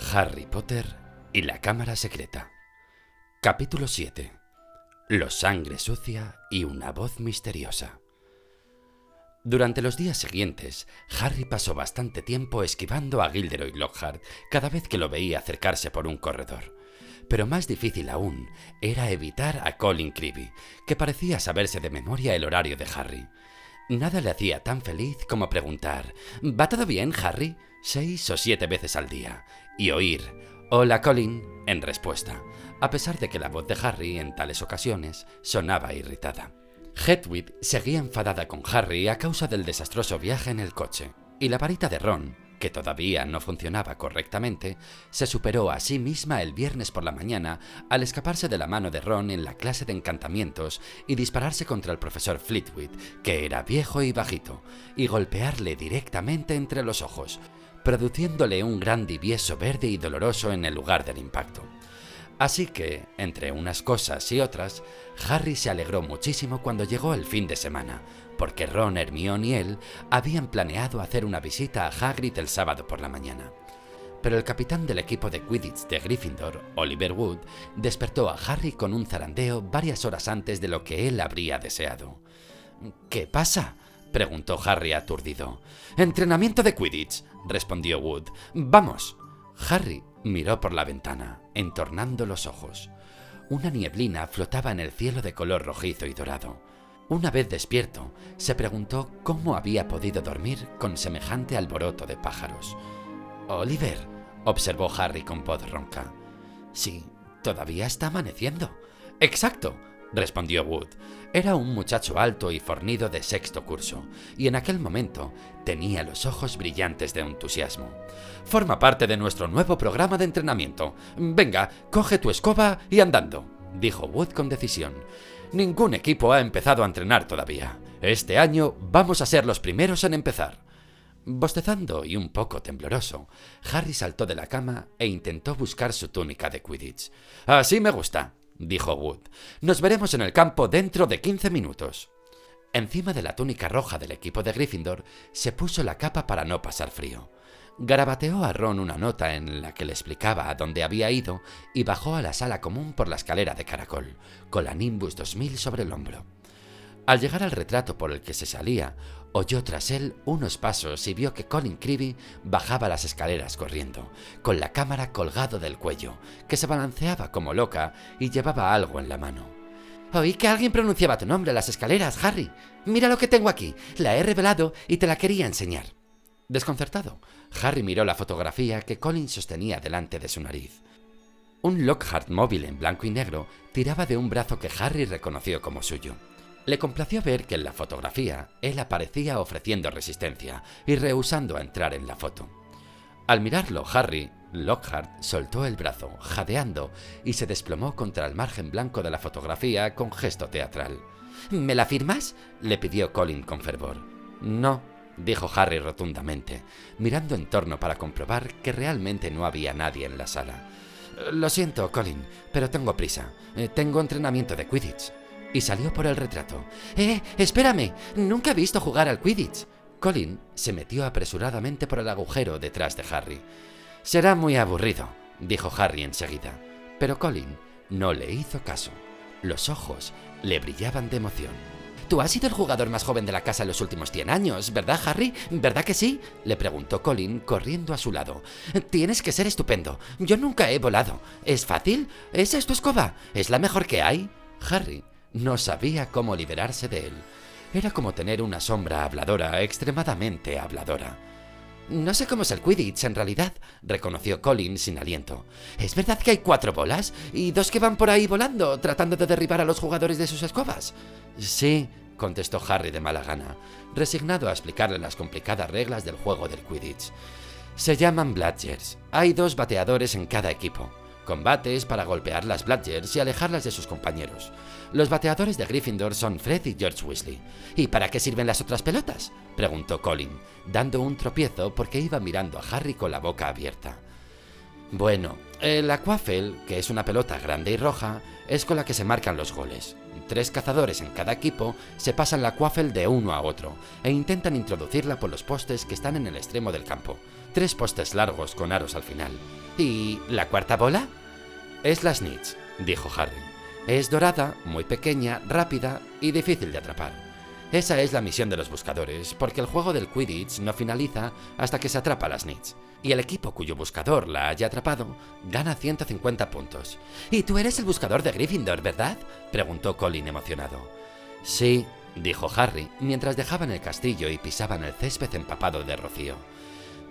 Harry Potter y la Cámara Secreta. Capítulo 7. Los sangre sucia y una voz misteriosa. Durante los días siguientes, Harry pasó bastante tiempo esquivando a Gilderoy Lockhart cada vez que lo veía acercarse por un corredor. Pero más difícil aún era evitar a Colin Creevy, que parecía saberse de memoria el horario de Harry. Nada le hacía tan feliz como preguntar ¿Va todo bien, Harry? seis o siete veces al día, y oír Hola, Colin en respuesta, a pesar de que la voz de Harry en tales ocasiones sonaba irritada. Hedwig seguía enfadada con Harry a causa del desastroso viaje en el coche, y la varita de Ron, que todavía no funcionaba correctamente, se superó a sí misma el viernes por la mañana al escaparse de la mano de Ron en la clase de encantamientos y dispararse contra el profesor Fleetwood, que era viejo y bajito, y golpearle directamente entre los ojos, produciéndole un gran divieso verde y doloroso en el lugar del impacto. Así que, entre unas cosas y otras, Harry se alegró muchísimo cuando llegó el fin de semana, porque Ron, Hermione y él habían planeado hacer una visita a Hagrid el sábado por la mañana. Pero el capitán del equipo de Quidditch de Gryffindor, Oliver Wood, despertó a Harry con un zarandeo varias horas antes de lo que él habría deseado. ¿Qué pasa? Preguntó Harry aturdido. Entrenamiento de Quidditch, respondió Wood. Vamos. Harry miró por la ventana, entornando los ojos. Una nieblina flotaba en el cielo de color rojizo y dorado. Una vez despierto, se preguntó cómo había podido dormir con semejante alboroto de pájaros. Oliver, observó Harry con voz ronca. Sí, todavía está amaneciendo. Exacto, respondió Wood. Era un muchacho alto y fornido de sexto curso, y en aquel momento tenía los ojos brillantes de entusiasmo. Forma parte de nuestro nuevo programa de entrenamiento. Venga, coge tu escoba y andando, dijo Wood con decisión. Ningún equipo ha empezado a entrenar todavía. Este año vamos a ser los primeros en empezar. Bostezando y un poco tembloroso, Harry saltó de la cama e intentó buscar su túnica de Quidditch. Así me gusta, dijo Wood. Nos veremos en el campo dentro de quince minutos. Encima de la túnica roja del equipo de Gryffindor se puso la capa para no pasar frío. Garabateó a Ron una nota en la que le explicaba a dónde había ido y bajó a la sala común por la escalera de caracol, con la Nimbus 2000 sobre el hombro. Al llegar al retrato por el que se salía, oyó tras él unos pasos y vio que Colin Creevy bajaba las escaleras corriendo, con la cámara colgado del cuello, que se balanceaba como loca y llevaba algo en la mano. Oí que alguien pronunciaba tu nombre en las escaleras, Harry. Mira lo que tengo aquí. La he revelado y te la quería enseñar. Desconcertado, Harry miró la fotografía que Colin sostenía delante de su nariz. Un Lockhart móvil en blanco y negro tiraba de un brazo que Harry reconoció como suyo. Le complació ver que en la fotografía él aparecía ofreciendo resistencia y rehusando a entrar en la foto. Al mirarlo, Harry, Lockhart soltó el brazo, jadeando, y se desplomó contra el margen blanco de la fotografía con gesto teatral. ¿Me la firmas? le pidió Colin con fervor. No, dijo Harry rotundamente, mirando en torno para comprobar que realmente no había nadie en la sala. Lo siento, Colin, pero tengo prisa. Eh, tengo entrenamiento de Quidditch. Y salió por el retrato. ¡Eh! ¡Espérame! Nunca he visto jugar al Quidditch. Colin se metió apresuradamente por el agujero detrás de Harry. Será muy aburrido, dijo Harry enseguida. Pero Colin no le hizo caso. Los ojos le brillaban de emoción. Tú has sido el jugador más joven de la casa en los últimos 100 años, ¿verdad, Harry? ¿Verdad que sí? Le preguntó Colin, corriendo a su lado. Tienes que ser estupendo. Yo nunca he volado. ¿Es fácil? ¿Esa es tu escoba? ¿Es la mejor que hay? Harry no sabía cómo liberarse de él. Era como tener una sombra habladora, extremadamente habladora. No sé cómo es el Quidditch en realidad, reconoció Colin sin aliento. ¿Es verdad que hay cuatro bolas y dos que van por ahí volando, tratando de derribar a los jugadores de sus escobas? Sí, contestó Harry de mala gana, resignado a explicarle las complicadas reglas del juego del Quidditch. Se llaman Bludgers. Hay dos bateadores en cada equipo. Combates para golpear las Bludgers y alejarlas de sus compañeros. Los bateadores de Gryffindor son Fred y George Weasley. ¿Y para qué sirven las otras pelotas? preguntó Colin, dando un tropiezo porque iba mirando a Harry con la boca abierta. Bueno, la Quaffle, que es una pelota grande y roja, es con la que se marcan los goles. Tres cazadores en cada equipo se pasan la Quaffle de uno a otro e intentan introducirla por los postes que están en el extremo del campo. Tres postes largos con aros al final. ¿Y la cuarta bola? Es la snitch, dijo Harry. Es dorada, muy pequeña, rápida y difícil de atrapar. Esa es la misión de los buscadores, porque el juego del Quidditch no finaliza hasta que se atrapa la snitch. Y el equipo cuyo buscador la haya atrapado gana 150 puntos. ¿Y tú eres el buscador de Gryffindor, verdad? preguntó Colin emocionado. Sí, dijo Harry, mientras dejaban el castillo y pisaban el césped empapado de rocío.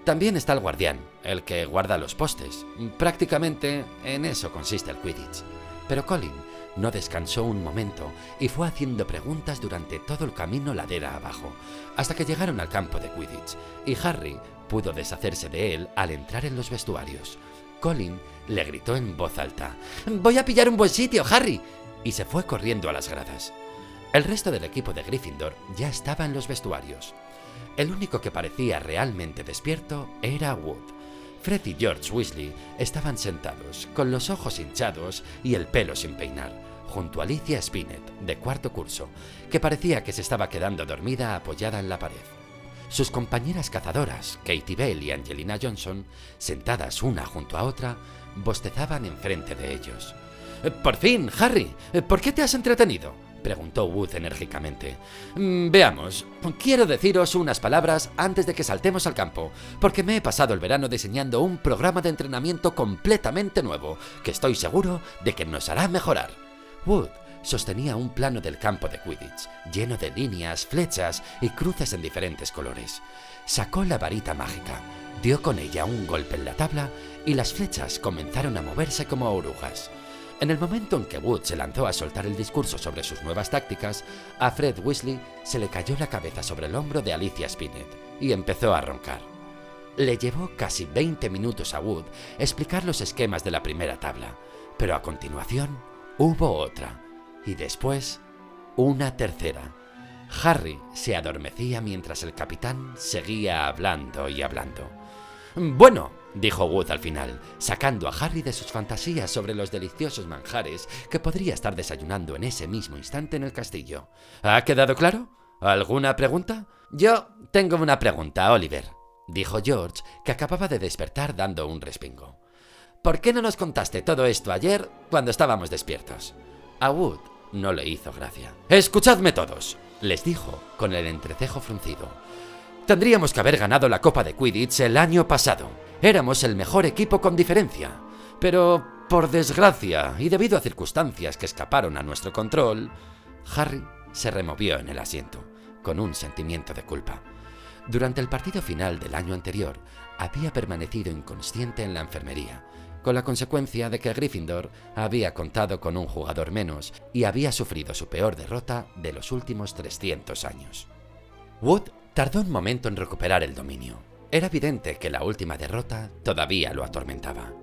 También está el guardián, el que guarda los postes. Prácticamente en eso consiste el Quidditch. Pero Colin no descansó un momento y fue haciendo preguntas durante todo el camino ladera abajo, hasta que llegaron al campo de Quidditch, y Harry pudo deshacerse de él al entrar en los vestuarios. Colin le gritó en voz alta, Voy a pillar un buen sitio, Harry, y se fue corriendo a las gradas. El resto del equipo de Gryffindor ya estaba en los vestuarios. El único que parecía realmente despierto era Wood. Fred y George Weasley estaban sentados, con los ojos hinchados y el pelo sin peinar, junto a Alicia Spinett, de cuarto curso, que parecía que se estaba quedando dormida apoyada en la pared. Sus compañeras cazadoras, Katie Bell y Angelina Johnson, sentadas una junto a otra, bostezaban enfrente de ellos. Por fin, Harry, ¿por qué te has entretenido? Preguntó Wood enérgicamente. Mm, veamos, quiero deciros unas palabras antes de que saltemos al campo, porque me he pasado el verano diseñando un programa de entrenamiento completamente nuevo, que estoy seguro de que nos hará mejorar. Wood sostenía un plano del campo de Quidditch, lleno de líneas, flechas y cruces en diferentes colores. Sacó la varita mágica, dio con ella un golpe en la tabla y las flechas comenzaron a moverse como orujas. En el momento en que Wood se lanzó a soltar el discurso sobre sus nuevas tácticas, a Fred Weasley se le cayó la cabeza sobre el hombro de Alicia Spinett y empezó a roncar. Le llevó casi 20 minutos a Wood explicar los esquemas de la primera tabla, pero a continuación hubo otra, y después una tercera. Harry se adormecía mientras el capitán seguía hablando y hablando. Bueno, dijo Wood al final, sacando a Harry de sus fantasías sobre los deliciosos manjares que podría estar desayunando en ese mismo instante en el castillo. ¿Ha quedado claro? ¿Alguna pregunta? Yo tengo una pregunta, Oliver, dijo George, que acababa de despertar dando un respingo. ¿Por qué no nos contaste todo esto ayer cuando estábamos despiertos? A Wood no le hizo gracia. Escuchadme todos, les dijo con el entrecejo fruncido. Tendríamos que haber ganado la Copa de Quidditch el año pasado. Éramos el mejor equipo con diferencia. Pero, por desgracia, y debido a circunstancias que escaparon a nuestro control, Harry se removió en el asiento, con un sentimiento de culpa. Durante el partido final del año anterior, había permanecido inconsciente en la enfermería, con la consecuencia de que Gryffindor había contado con un jugador menos y había sufrido su peor derrota de los últimos 300 años. Wood tardó un momento en recuperar el dominio, era evidente que la última derrota todavía lo atormentaba.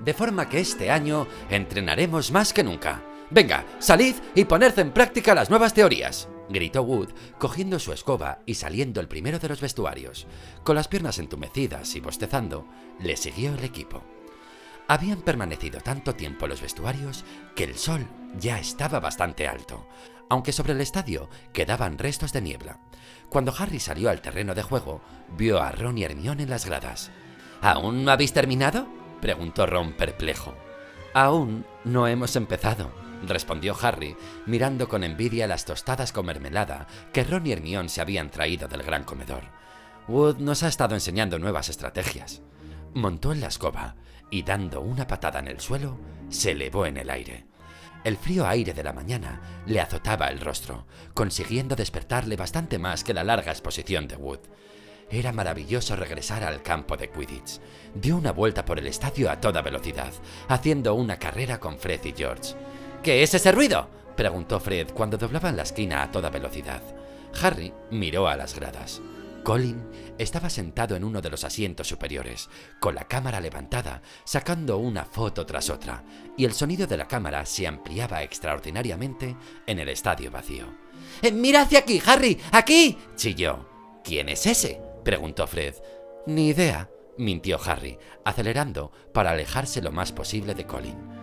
De forma que este año entrenaremos más que nunca. Venga, salid y poned en práctica las nuevas teorías, gritó Wood, cogiendo su escoba y saliendo el primero de los vestuarios. Con las piernas entumecidas y bostezando, le siguió el equipo. Habían permanecido tanto tiempo los vestuarios que el sol ya estaba bastante alto, aunque sobre el estadio quedaban restos de niebla. Cuando Harry salió al terreno de juego, vio a Ron y Hermione en las gradas. ¿Aún no habéis terminado? preguntó Ron perplejo. Aún no hemos empezado, respondió Harry, mirando con envidia las tostadas con mermelada que Ron y Hermione se habían traído del gran comedor. Wood nos ha estado enseñando nuevas estrategias. Montó en la escoba y dando una patada en el suelo, se elevó en el aire. El frío aire de la mañana le azotaba el rostro, consiguiendo despertarle bastante más que la larga exposición de Wood. Era maravilloso regresar al campo de Quidditch. Dio una vuelta por el estadio a toda velocidad, haciendo una carrera con Fred y George. ¿Qué es ese ruido? preguntó Fred cuando doblaban la esquina a toda velocidad. Harry miró a las gradas. Colin estaba sentado en uno de los asientos superiores, con la cámara levantada, sacando una foto tras otra, y el sonido de la cámara se ampliaba extraordinariamente en el estadio vacío. Eh, ¡Mira hacia aquí, Harry! ¡Aquí! chilló. ¿Quién es ese? preguntó Fred. Ni idea, mintió Harry, acelerando para alejarse lo más posible de Colin.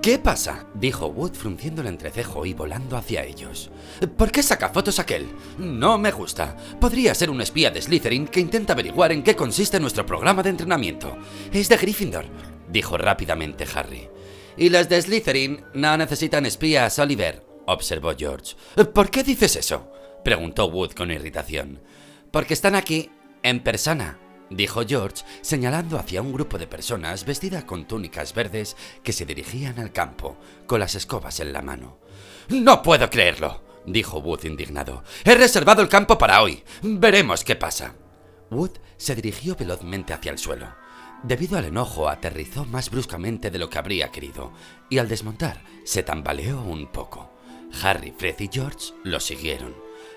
¿Qué pasa? dijo Wood frunciendo el entrecejo y volando hacia ellos. ¿Por qué saca fotos aquel? No me gusta. Podría ser un espía de Slytherin que intenta averiguar en qué consiste nuestro programa de entrenamiento. Es de Gryffindor, dijo rápidamente Harry. Y las de Slytherin no necesitan espías, Oliver, observó George. ¿Por qué dices eso? preguntó Wood con irritación. Porque están aquí, en persona, dijo George, señalando hacia un grupo de personas vestidas con túnicas verdes que se dirigían al campo, con las escobas en la mano. No puedo creerlo, dijo Wood indignado. He reservado el campo para hoy. Veremos qué pasa. Wood se dirigió velozmente hacia el suelo. Debido al enojo, aterrizó más bruscamente de lo que habría querido, y al desmontar, se tambaleó un poco. Harry, Fred y George lo siguieron.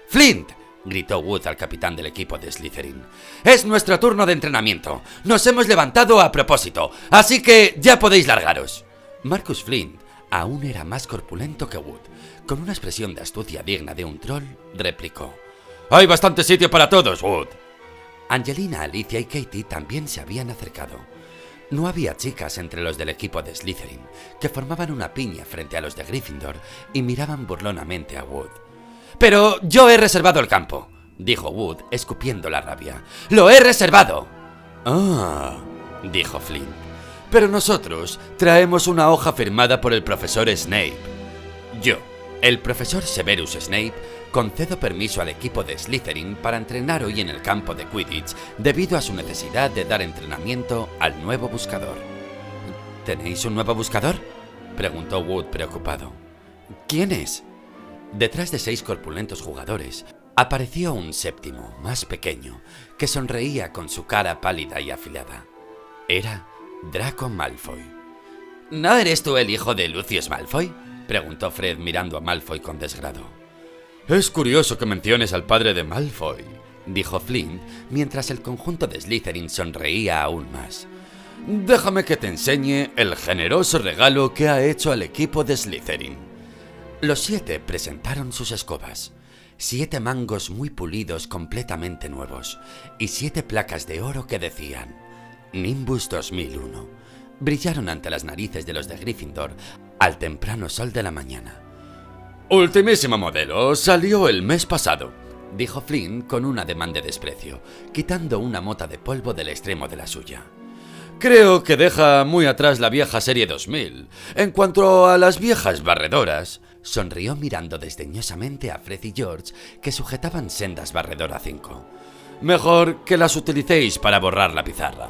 ¡Flint! Gritó Wood al capitán del equipo de Slytherin. Es nuestro turno de entrenamiento. Nos hemos levantado a propósito, así que ya podéis largaros. Marcus Flint aún era más corpulento que Wood. Con una expresión de astucia digna de un troll, replicó. Hay bastante sitio para todos, Wood. Angelina, Alicia y Katie también se habían acercado. No había chicas entre los del equipo de Slytherin, que formaban una piña frente a los de Gryffindor y miraban burlonamente a Wood. Pero yo he reservado el campo, dijo Wood, escupiendo la rabia. ¡Lo he reservado! Ah, dijo Flint. Pero nosotros traemos una hoja firmada por el profesor Snape. Yo, el profesor Severus Snape, concedo permiso al equipo de Slytherin para entrenar hoy en el campo de Quidditch debido a su necesidad de dar entrenamiento al nuevo buscador. ¿Tenéis un nuevo buscador? preguntó Wood preocupado. ¿Quién es? Detrás de seis corpulentos jugadores, apareció un séptimo, más pequeño, que sonreía con su cara pálida y afilada. Era Draco Malfoy. ¿No eres tú el hijo de Lucius Malfoy? preguntó Fred mirando a Malfoy con desgrado. Es curioso que menciones al padre de Malfoy, dijo Flint, mientras el conjunto de Slytherin sonreía aún más. Déjame que te enseñe el generoso regalo que ha hecho al equipo de Slytherin. Los siete presentaron sus escobas, siete mangos muy pulidos completamente nuevos y siete placas de oro que decían Nimbus 2001. Brillaron ante las narices de los de Gryffindor al temprano sol de la mañana. Ultimísimo modelo, salió el mes pasado, dijo Flynn con un ademán de desprecio, quitando una mota de polvo del extremo de la suya. Creo que deja muy atrás la vieja serie 2000. En cuanto a las viejas barredoras, Sonrió mirando desdeñosamente a Fred y George, que sujetaban sendas barredora 5. Mejor que las utilicéis para borrar la pizarra.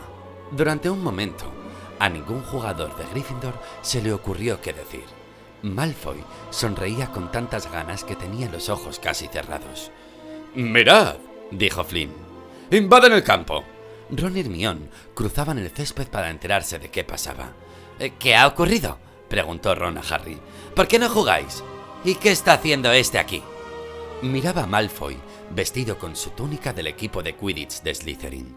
Durante un momento, a ningún jugador de Gryffindor se le ocurrió qué decir. Malfoy sonreía con tantas ganas que tenía los ojos casi cerrados. Mirad, dijo Flynn. Invaden el campo. Ron y Hermione cruzaban el césped para enterarse de qué pasaba. Eh, ¿Qué ha ocurrido? preguntó Ron a Harry. ¿Por qué no jugáis? ¿Y qué está haciendo este aquí? Miraba a Malfoy, vestido con su túnica del equipo de Quidditch de Slytherin.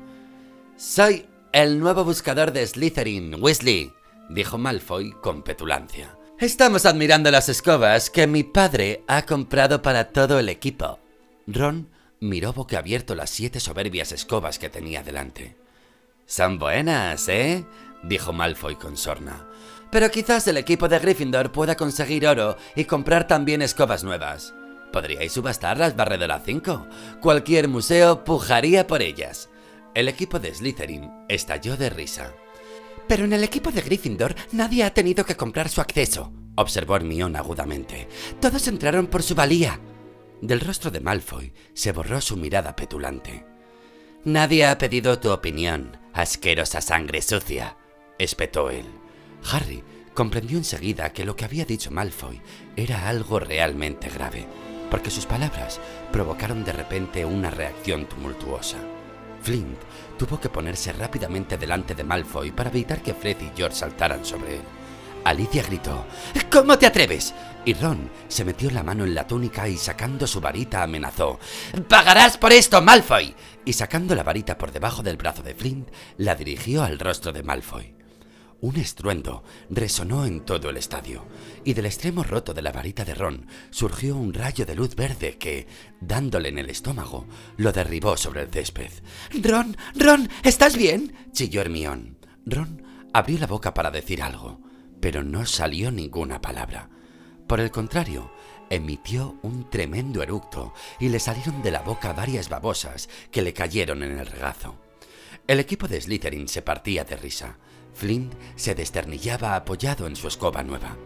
Soy el nuevo buscador de Slytherin, Weasley, dijo Malfoy con petulancia. Estamos admirando las escobas que mi padre ha comprado para todo el equipo. Ron miró boquiabierto las siete soberbias escobas que tenía delante. Son buenas, ¿eh? dijo Malfoy con sorna. Pero quizás el equipo de Gryffindor pueda conseguir oro y comprar también escobas nuevas. Podríais subastar las Barredora 5. Cualquier museo pujaría por ellas. El equipo de Slytherin estalló de risa. Pero en el equipo de Gryffindor nadie ha tenido que comprar su acceso, observó Hermione agudamente. Todos entraron por su valía. Del rostro de Malfoy se borró su mirada petulante. Nadie ha pedido tu opinión, asquerosa sangre sucia, espetó él. Harry comprendió enseguida que lo que había dicho Malfoy era algo realmente grave, porque sus palabras provocaron de repente una reacción tumultuosa. Flint tuvo que ponerse rápidamente delante de Malfoy para evitar que Fred y George saltaran sobre él. Alicia gritó, ¿Cómo te atreves? Y Ron se metió la mano en la túnica y sacando su varita amenazó, ¡Pagarás por esto, Malfoy! Y sacando la varita por debajo del brazo de Flint, la dirigió al rostro de Malfoy. Un estruendo resonó en todo el estadio, y del extremo roto de la varita de Ron surgió un rayo de luz verde que, dándole en el estómago, lo derribó sobre el césped. Ron, Ron, ¿estás bien? chilló Hermión. Ron abrió la boca para decir algo, pero no salió ninguna palabra. Por el contrario, emitió un tremendo eructo y le salieron de la boca varias babosas que le cayeron en el regazo. El equipo de Slytherin se partía de risa. Flint se desternillaba apoyado en su escoba nueva.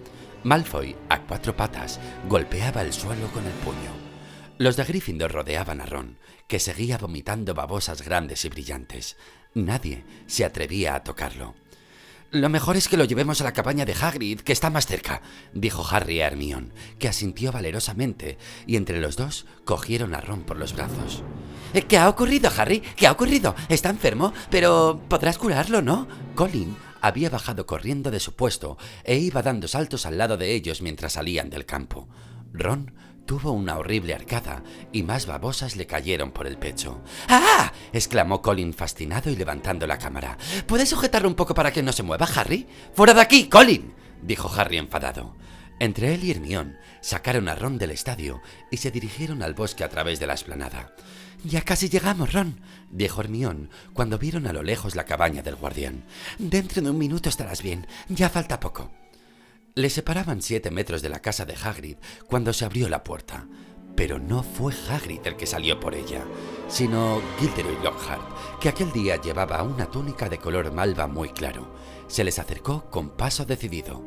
Malfoy, a cuatro patas, golpeaba el suelo con el puño. Los de Gryffindor rodeaban a Ron, que seguía vomitando babosas grandes y brillantes. Nadie se atrevía a tocarlo. Lo mejor es que lo llevemos a la cabaña de Hagrid, que está más cerca, dijo Harry a Hermione, que asintió valerosamente, y entre los dos cogieron a Ron por los brazos. Eh, ¿Qué ha ocurrido, Harry? ¿Qué ha ocurrido? Está enfermo, pero podrás curarlo, ¿no? Colin había bajado corriendo de su puesto e iba dando saltos al lado de ellos mientras salían del campo. Ron Tuvo una horrible arcada y más babosas le cayeron por el pecho. ¡Ah! exclamó Colin fascinado y levantando la cámara. ¿Puedes sujetarlo un poco para que no se mueva, Harry? ¡Fuera de aquí, Colin! dijo Harry enfadado. Entre él y Hermión sacaron a Ron del estadio y se dirigieron al bosque a través de la esplanada. Ya casi llegamos, Ron, dijo Hermión cuando vieron a lo lejos la cabaña del guardián. Dentro de un minuto estarás bien, ya falta poco. Le separaban siete metros de la casa de Hagrid cuando se abrió la puerta. Pero no fue Hagrid el que salió por ella, sino Gilderoy Lockhart, que aquel día llevaba una túnica de color malva muy claro. Se les acercó con paso decidido.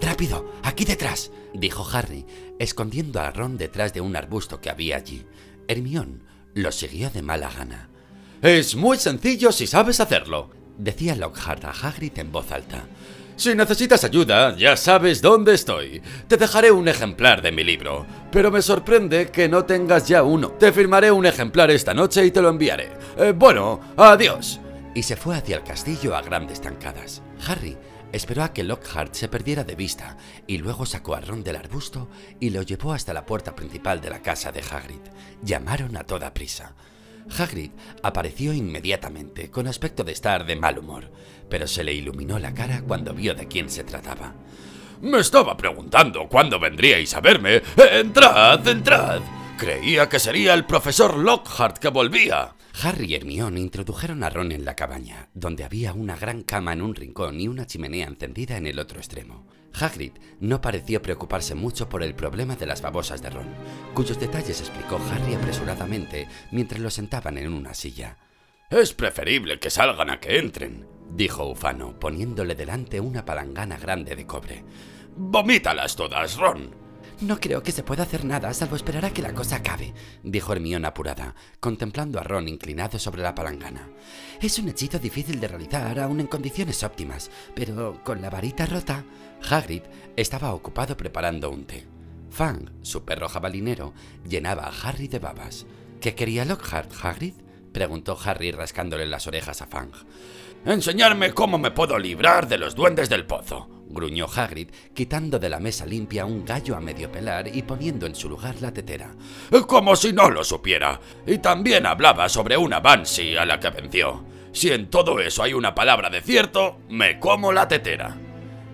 ¡Rápido! ¡Aquí detrás! dijo Harry, escondiendo a Ron detrás de un arbusto que había allí. Hermión lo siguió de mala gana. Es muy sencillo si sabes hacerlo, decía Lockhart a Hagrid en voz alta. Si necesitas ayuda, ya sabes dónde estoy. Te dejaré un ejemplar de mi libro, pero me sorprende que no tengas ya uno. Te firmaré un ejemplar esta noche y te lo enviaré. Eh, bueno, adiós. Y se fue hacia el castillo a grandes tancadas. Harry esperó a que Lockhart se perdiera de vista y luego sacó a Ron del arbusto y lo llevó hasta la puerta principal de la casa de Hagrid. Llamaron a toda prisa. Hagrid apareció inmediatamente, con aspecto de estar de mal humor, pero se le iluminó la cara cuando vio de quién se trataba. Me estaba preguntando cuándo vendríais a verme. Entrad, entrad. Creía que sería el profesor Lockhart que volvía. Harry y Hermione introdujeron a Ron en la cabaña, donde había una gran cama en un rincón y una chimenea encendida en el otro extremo. Hagrid no pareció preocuparse mucho por el problema de las babosas de Ron, cuyos detalles explicó Harry apresuradamente mientras lo sentaban en una silla. Es preferible que salgan a que entren, dijo Ufano, poniéndole delante una palangana grande de cobre. Vomítalas todas, Ron. No creo que se pueda hacer nada salvo esperar a que la cosa acabe, dijo Hermione apurada, contemplando a Ron inclinado sobre la palangana. Es un hechizo difícil de realizar aún en condiciones óptimas, pero con la varita rota... Hagrid estaba ocupado preparando un té. Fang, su perro jabalinero, llenaba a Harry de babas. ¿Qué quería Lockhart, Hagrid? Preguntó Harry rascándole las orejas a Fang. Enseñarme cómo me puedo librar de los duendes del pozo, gruñó Hagrid, quitando de la mesa limpia un gallo a medio pelar y poniendo en su lugar la tetera. Como si no lo supiera. Y también hablaba sobre una Banshee a la que venció. Si en todo eso hay una palabra de cierto, me como la tetera.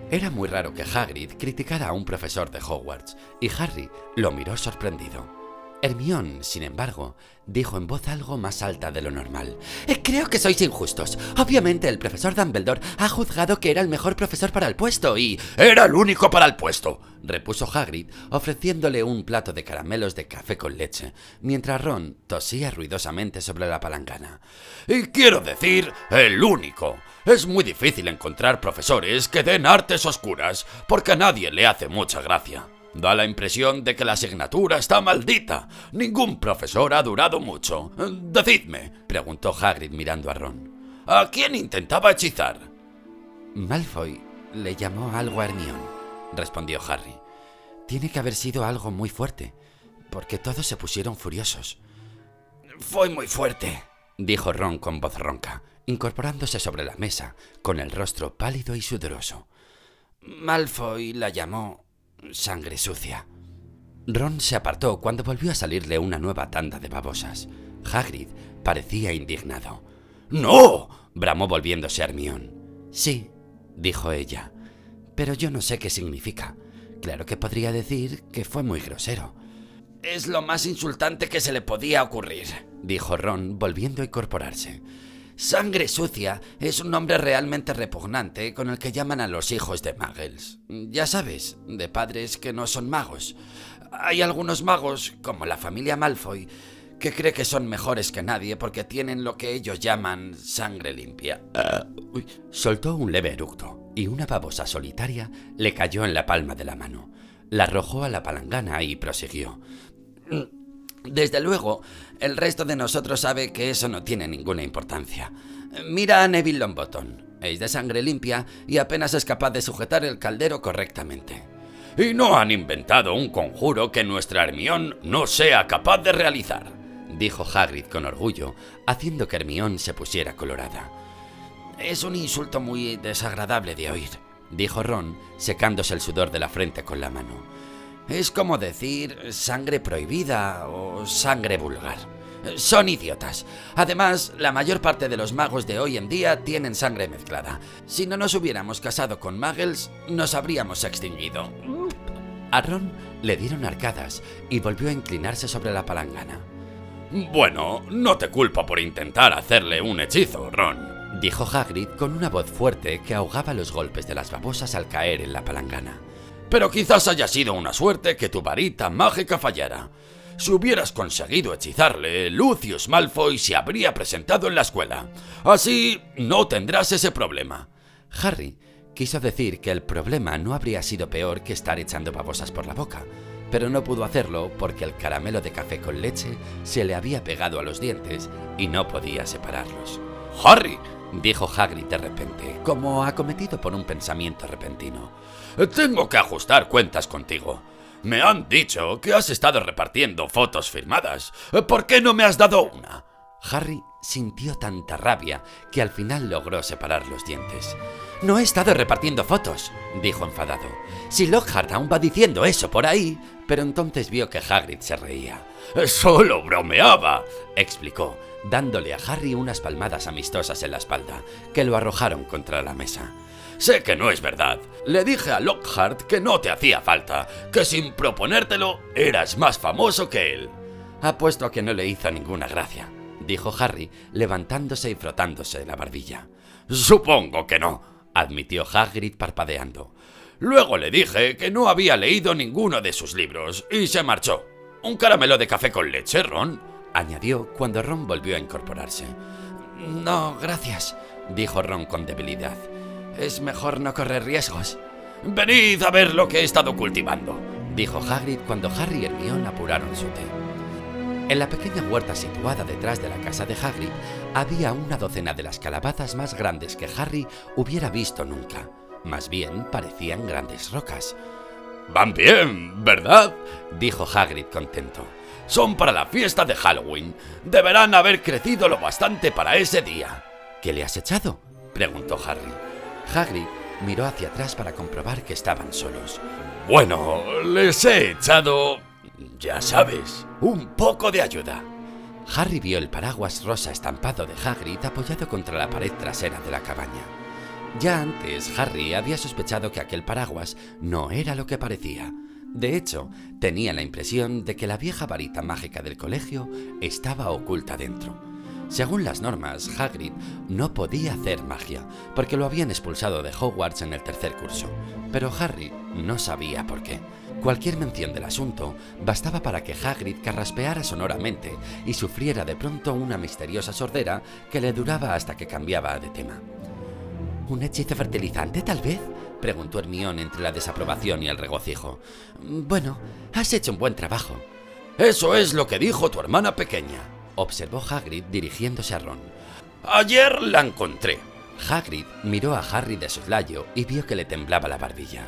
Era muy raro que Hagrid criticara a un profesor de Hogwarts, y Harry lo miró sorprendido. Hermión, sin embargo, dijo en voz algo más alta de lo normal. Eh, creo que sois injustos. Obviamente el profesor Dumbledore ha juzgado que era el mejor profesor para el puesto y... ¡Era el único para el puesto! repuso Hagrid, ofreciéndole un plato de caramelos de café con leche, mientras Ron tosía ruidosamente sobre la palangana. Y quiero decir, el único. Es muy difícil encontrar profesores que den artes oscuras, porque a nadie le hace mucha gracia. Da la impresión de que la asignatura está maldita. Ningún profesor ha durado mucho. Decidme, preguntó Hagrid mirando a Ron. ¿A quién intentaba hechizar? Malfoy le llamó algo a Hermione, respondió Harry. Tiene que haber sido algo muy fuerte, porque todos se pusieron furiosos. Fue muy fuerte, dijo Ron con voz ronca, incorporándose sobre la mesa, con el rostro pálido y sudoroso. Malfoy la llamó sangre sucia. Ron se apartó cuando volvió a salirle una nueva tanda de babosas. Hagrid parecía indignado. ¡No! bramó volviéndose a Hermión. Sí, dijo ella, pero yo no sé qué significa. Claro que podría decir que fue muy grosero. Es lo más insultante que se le podía ocurrir, dijo Ron, volviendo a incorporarse. Sangre sucia es un nombre realmente repugnante con el que llaman a los hijos de muggles. Ya sabes, de padres que no son magos. Hay algunos magos, como la familia Malfoy, que cree que son mejores que nadie porque tienen lo que ellos llaman sangre limpia. Ah, soltó un leve eructo y una babosa solitaria le cayó en la palma de la mano. La arrojó a la palangana y prosiguió. Desde luego, el resto de nosotros sabe que eso no tiene ninguna importancia. Mira a Neville Longbottom. Es de sangre limpia y apenas es capaz de sujetar el caldero correctamente. Y no han inventado un conjuro que nuestra Hermión no sea capaz de realizar, dijo Hagrid con orgullo, haciendo que Hermión se pusiera colorada. Es un insulto muy desagradable de oír, dijo Ron, secándose el sudor de la frente con la mano. Es como decir sangre prohibida o sangre vulgar. Son idiotas. Además, la mayor parte de los magos de hoy en día tienen sangre mezclada. Si no nos hubiéramos casado con muggles, nos habríamos extinguido. A Ron le dieron arcadas y volvió a inclinarse sobre la palangana. Bueno, no te culpo por intentar hacerle un hechizo, Ron, dijo Hagrid con una voz fuerte que ahogaba los golpes de las babosas al caer en la palangana. Pero quizás haya sido una suerte que tu varita mágica fallara. Si hubieras conseguido hechizarle, Lucius Malfoy se habría presentado en la escuela. Así no tendrás ese problema. Harry quiso decir que el problema no habría sido peor que estar echando babosas por la boca, pero no pudo hacerlo porque el caramelo de café con leche se le había pegado a los dientes y no podía separarlos. ¡Harry! Dijo Hagrid de repente, como acometido por un pensamiento repentino. Tengo que ajustar cuentas contigo. Me han dicho que has estado repartiendo fotos firmadas. ¿Por qué no me has dado una? Harry sintió tanta rabia que al final logró separar los dientes. No he estado repartiendo fotos, dijo enfadado. Si Lockhart aún va diciendo eso por ahí, pero entonces vio que Hagrid se reía. Solo bromeaba, explicó, dándole a Harry unas palmadas amistosas en la espalda, que lo arrojaron contra la mesa. Sé que no es verdad. Le dije a Lockhart que no te hacía falta, que sin proponértelo eras más famoso que él. Apuesto a que no le hizo ninguna gracia, dijo Harry, levantándose y frotándose la barbilla. Supongo que no, admitió Hagrid parpadeando. Luego le dije que no había leído ninguno de sus libros y se marchó. Un caramelo de café con leche, Ron, añadió cuando Ron volvió a incorporarse. No, gracias, dijo Ron con debilidad. Es mejor no correr riesgos. Venid a ver lo que he estado cultivando, dijo Hagrid cuando Harry y Hermione apuraron su té. En la pequeña huerta situada detrás de la casa de Hagrid había una docena de las calabazas más grandes que Harry hubiera visto nunca. Más bien parecían grandes rocas. Van bien, ¿verdad? dijo Hagrid contento. Son para la fiesta de Halloween. Deberán haber crecido lo bastante para ese día. ¿Qué le has echado? preguntó Harry. Hagrid miró hacia atrás para comprobar que estaban solos. Bueno, les he echado... ya sabes, un poco de ayuda. Harry vio el paraguas rosa estampado de Hagrid apoyado contra la pared trasera de la cabaña. Ya antes, Harry había sospechado que aquel paraguas no era lo que parecía. De hecho, tenía la impresión de que la vieja varita mágica del colegio estaba oculta dentro. Según las normas, Hagrid no podía hacer magia, porque lo habían expulsado de Hogwarts en el tercer curso, pero Harry no sabía por qué. Cualquier mención del asunto bastaba para que Hagrid carraspeara sonoramente y sufriera de pronto una misteriosa sordera que le duraba hasta que cambiaba de tema. ¿Un hechizo fertilizante, tal vez? Preguntó Hermione entre la desaprobación y el regocijo. Bueno, has hecho un buen trabajo. Eso es lo que dijo tu hermana pequeña, observó Hagrid dirigiéndose a Ron. Ayer la encontré. Hagrid miró a Harry de soslayo y vio que le temblaba la barbilla.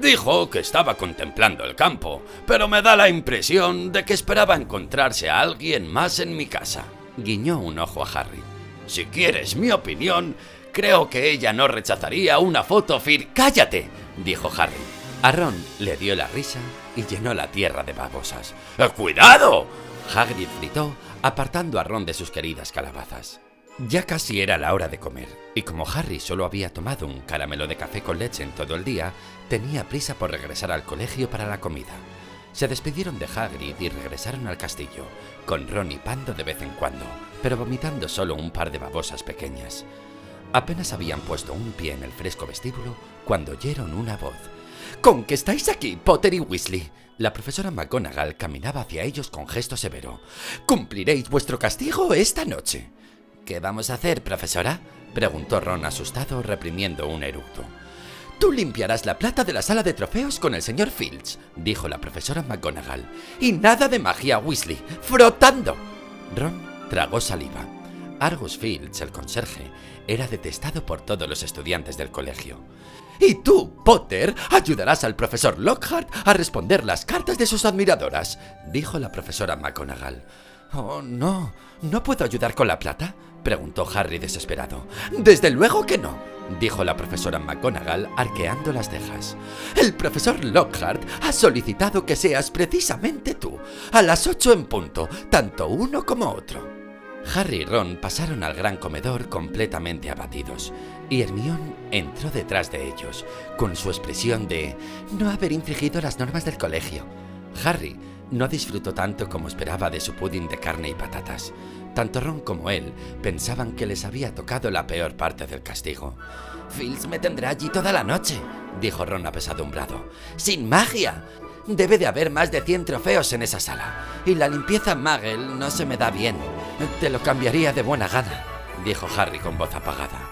Dijo que estaba contemplando el campo, pero me da la impresión de que esperaba encontrarse a alguien más en mi casa. Guiñó un ojo a Harry. Si quieres mi opinión, Creo que ella no rechazaría una foto fir... ¡Cállate! dijo Harry. A Ron le dio la risa y llenó la tierra de babosas. ¡Eh, ¡Cuidado! Hagrid gritó, apartando a Ron de sus queridas calabazas. Ya casi era la hora de comer, y como Harry solo había tomado un caramelo de café con leche en todo el día, tenía prisa por regresar al colegio para la comida. Se despidieron de Hagrid y regresaron al castillo, con Ron hipando de vez en cuando, pero vomitando solo un par de babosas pequeñas. Apenas habían puesto un pie en el fresco vestíbulo cuando oyeron una voz. ¿Con qué estáis aquí, Potter y Weasley? La profesora McGonagall caminaba hacia ellos con gesto severo. Cumpliréis vuestro castigo esta noche. ¿Qué vamos a hacer, profesora? preguntó Ron asustado, reprimiendo un eructo. Tú limpiarás la plata de la sala de trofeos con el señor Fields, dijo la profesora McGonagall. Y nada de magia, Weasley. ¡Frotando! Ron tragó saliva. Argus Fields, el conserje, era detestado por todos los estudiantes del colegio. Y tú, Potter, ayudarás al profesor Lockhart a responder las cartas de sus admiradoras, dijo la profesora McGonagall. Oh, no, ¿no puedo ayudar con la plata? preguntó Harry desesperado. Desde luego que no, dijo la profesora McGonagall arqueando las cejas. El profesor Lockhart ha solicitado que seas precisamente tú, a las ocho en punto, tanto uno como otro. Harry y Ron pasaron al gran comedor completamente abatidos, y Hermione entró detrás de ellos, con su expresión de no haber infringido las normas del colegio. Harry no disfrutó tanto como esperaba de su pudding de carne y patatas. Tanto Ron como él pensaban que les había tocado la peor parte del castigo. Fields me tendrá allí toda la noche, dijo Ron apesadumbrado. ¡Sin magia! Debe de haber más de 100 trofeos en esa sala. Y la limpieza Magel no se me da bien. Te lo cambiaría de buena gana, dijo Harry con voz apagada.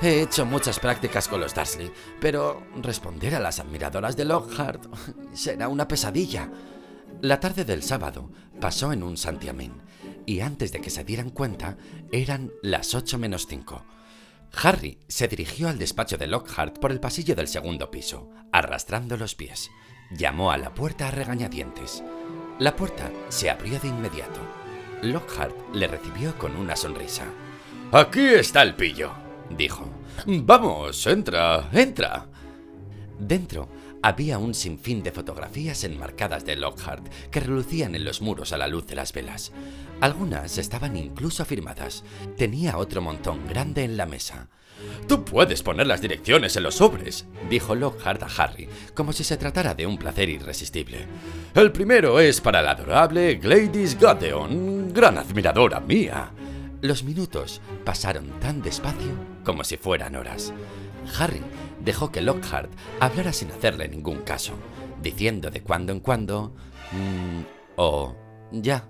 He hecho muchas prácticas con los Dursley, pero responder a las admiradoras de Lockhart será una pesadilla. La tarde del sábado pasó en un santiamén, y antes de que se dieran cuenta, eran las ocho menos cinco. Harry se dirigió al despacho de Lockhart por el pasillo del segundo piso, arrastrando los pies. Llamó a la puerta a regañadientes. La puerta se abrió de inmediato. Lockhart le recibió con una sonrisa. Aquí está el pillo, dijo. Vamos, entra, entra. Dentro había un sinfín de fotografías enmarcadas de Lockhart que relucían en los muros a la luz de las velas. Algunas estaban incluso firmadas. Tenía otro montón grande en la mesa. Tú puedes poner las direcciones en los sobres, dijo Lockhart a Harry, como si se tratara de un placer irresistible. El primero es para la adorable Gladys Gadeon, gran admiradora mía. Los minutos pasaron tan despacio como si fueran horas. Harry dejó que Lockhart hablara sin hacerle ningún caso, diciendo de cuando en cuando, mmm, o ya,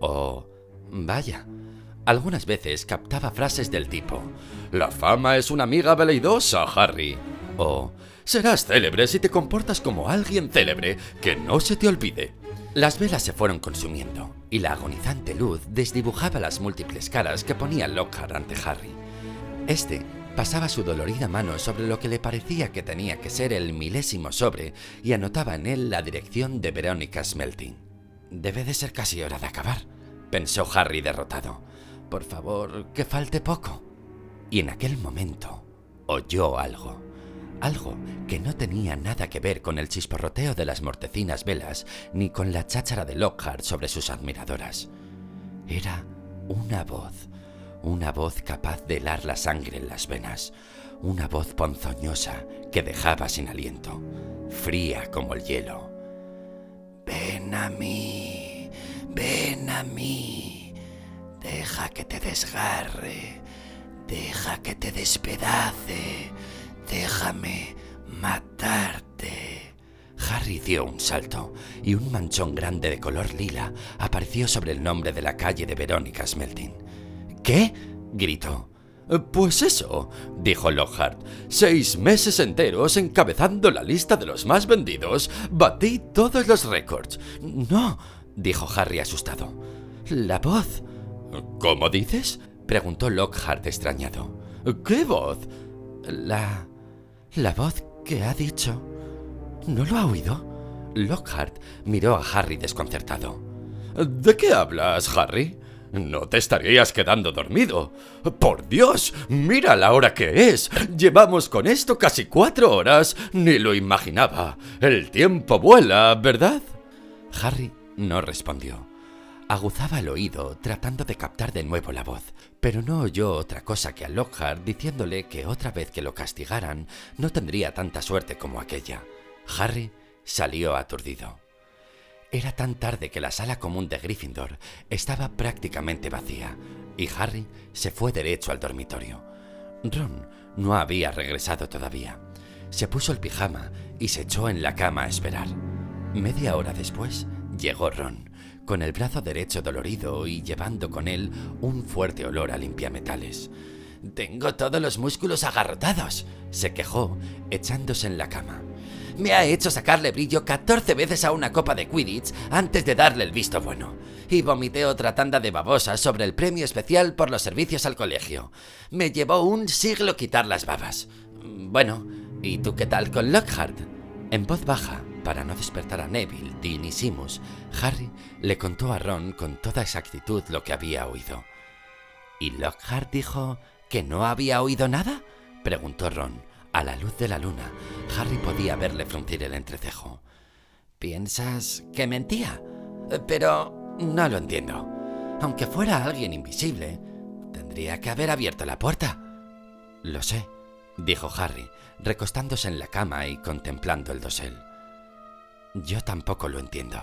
o vaya. Algunas veces captaba frases del tipo, La fama es una amiga veleidosa, Harry. O Serás célebre si te comportas como alguien célebre, que no se te olvide. Las velas se fueron consumiendo, y la agonizante luz desdibujaba las múltiples caras que ponía Lockhart ante Harry. Este pasaba su dolorida mano sobre lo que le parecía que tenía que ser el milésimo sobre y anotaba en él la dirección de Verónica Smelting. Debe de ser casi hora de acabar, pensó Harry derrotado. Por favor, que falte poco. Y en aquel momento oyó algo. Algo que no tenía nada que ver con el chisporroteo de las mortecinas velas ni con la cháchara de Lockhart sobre sus admiradoras. Era una voz, una voz capaz de helar la sangre en las venas, una voz ponzoñosa que dejaba sin aliento, fría como el hielo. Ven a mí, ven a mí. Deja que te desgarre, deja que te despedace, déjame matarte. Harry dio un salto y un manchón grande de color lila apareció sobre el nombre de la calle de Verónica Smelting. ¿Qué? gritó. Pues eso, dijo Lockhart. Seis meses enteros encabezando la lista de los más vendidos. Batí todos los récords. No, dijo Harry asustado. La voz. ¿Cómo dices? preguntó Lockhart extrañado. ¿Qué voz? La... la voz que ha dicho. ¿No lo ha oído? Lockhart miró a Harry desconcertado. ¿De qué hablas, Harry? No te estarías quedando dormido. Por Dios, mira la hora que es. Llevamos con esto casi cuatro horas. Ni lo imaginaba. El tiempo vuela, ¿verdad? Harry no respondió aguzaba el oído tratando de captar de nuevo la voz, pero no oyó otra cosa que a Lockhart diciéndole que otra vez que lo castigaran no tendría tanta suerte como aquella. Harry salió aturdido. Era tan tarde que la sala común de Gryffindor estaba prácticamente vacía y Harry se fue derecho al dormitorio. Ron no había regresado todavía. Se puso el pijama y se echó en la cama a esperar. Media hora después llegó Ron, con el brazo derecho dolorido y llevando con él un fuerte olor a limpiametales. Tengo todos los músculos agarrotados, se quejó, echándose en la cama. Me ha hecho sacarle brillo 14 veces a una copa de Quidditch antes de darle el visto bueno. Y vomité otra tanda de babosas sobre el premio especial por los servicios al colegio. Me llevó un siglo quitar las babas. Bueno, ¿y tú qué tal con Lockhart? En voz baja, para no despertar a Neville, Dean y Simus, Harry le contó a Ron con toda exactitud lo que había oído. ¿Y Lockhart dijo que no había oído nada? preguntó Ron. A la luz de la luna, Harry podía verle fruncir el entrecejo. ¿Piensas que mentía? Pero no lo entiendo. Aunque fuera alguien invisible, tendría que haber abierto la puerta. Lo sé, dijo Harry, recostándose en la cama y contemplando el dosel. Yo tampoco lo entiendo.